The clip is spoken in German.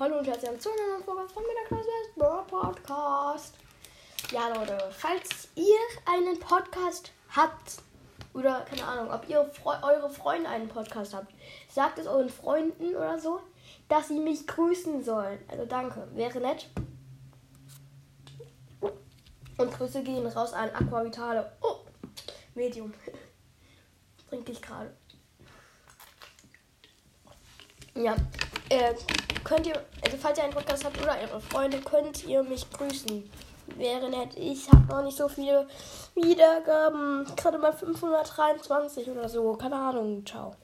Hallo und herzlich willkommen zu einer neuen Folge von Mittagsklasse Brawl Podcast. Ja, Leute, falls ihr einen Podcast habt, oder keine Ahnung, ob ihr Fre eure Freunde einen Podcast habt, sagt es euren Freunden oder so, dass sie mich grüßen sollen. Also danke, wäre nett. Und Grüße gehen raus an Aqua Vitale. Oh, Medium. Trinke ich gerade. Ja, äh, könnt ihr, also falls ihr einen Podcast habt oder eure Freunde, könnt ihr mich grüßen. Wäre nett. Ich habe noch nicht so viele Wiedergaben. Gerade mal 523 oder so. Keine Ahnung. Ciao.